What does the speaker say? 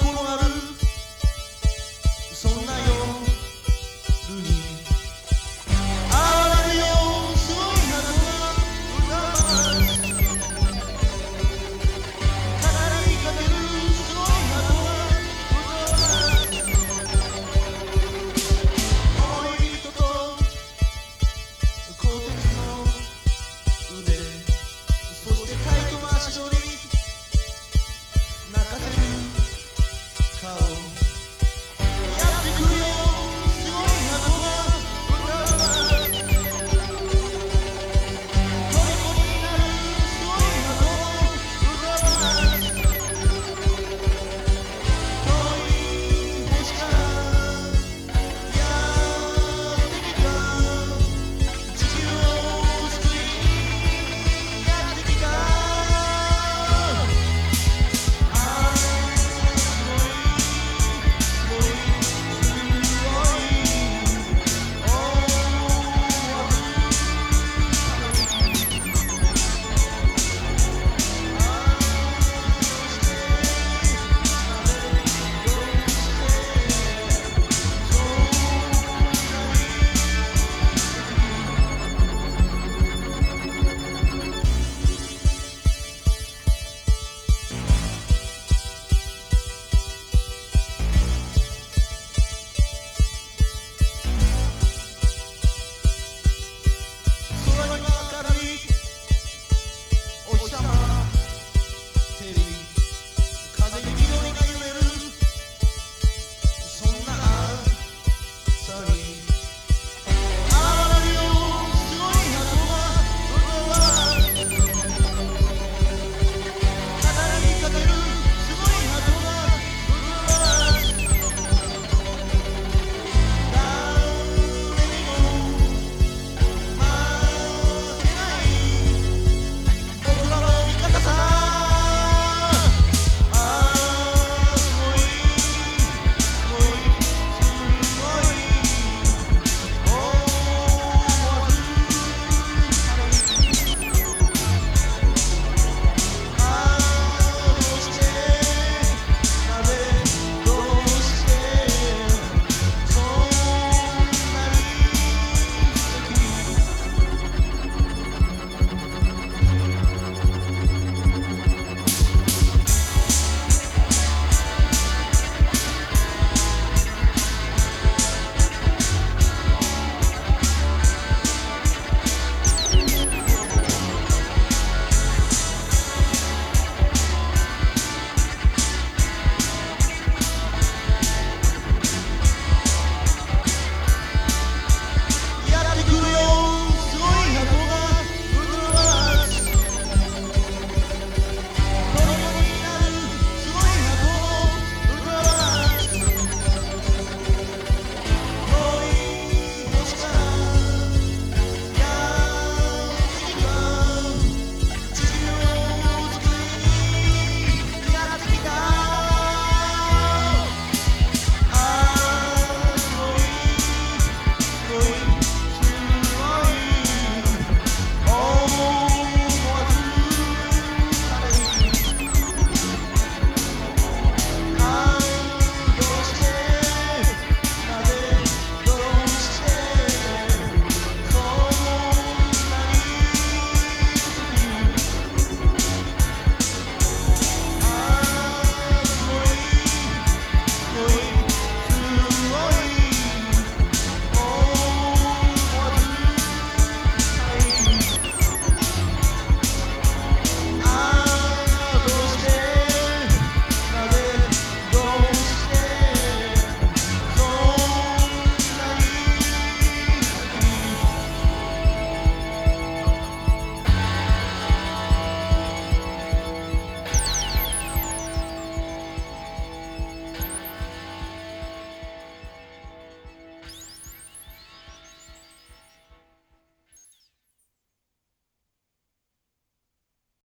고롱아를 cold.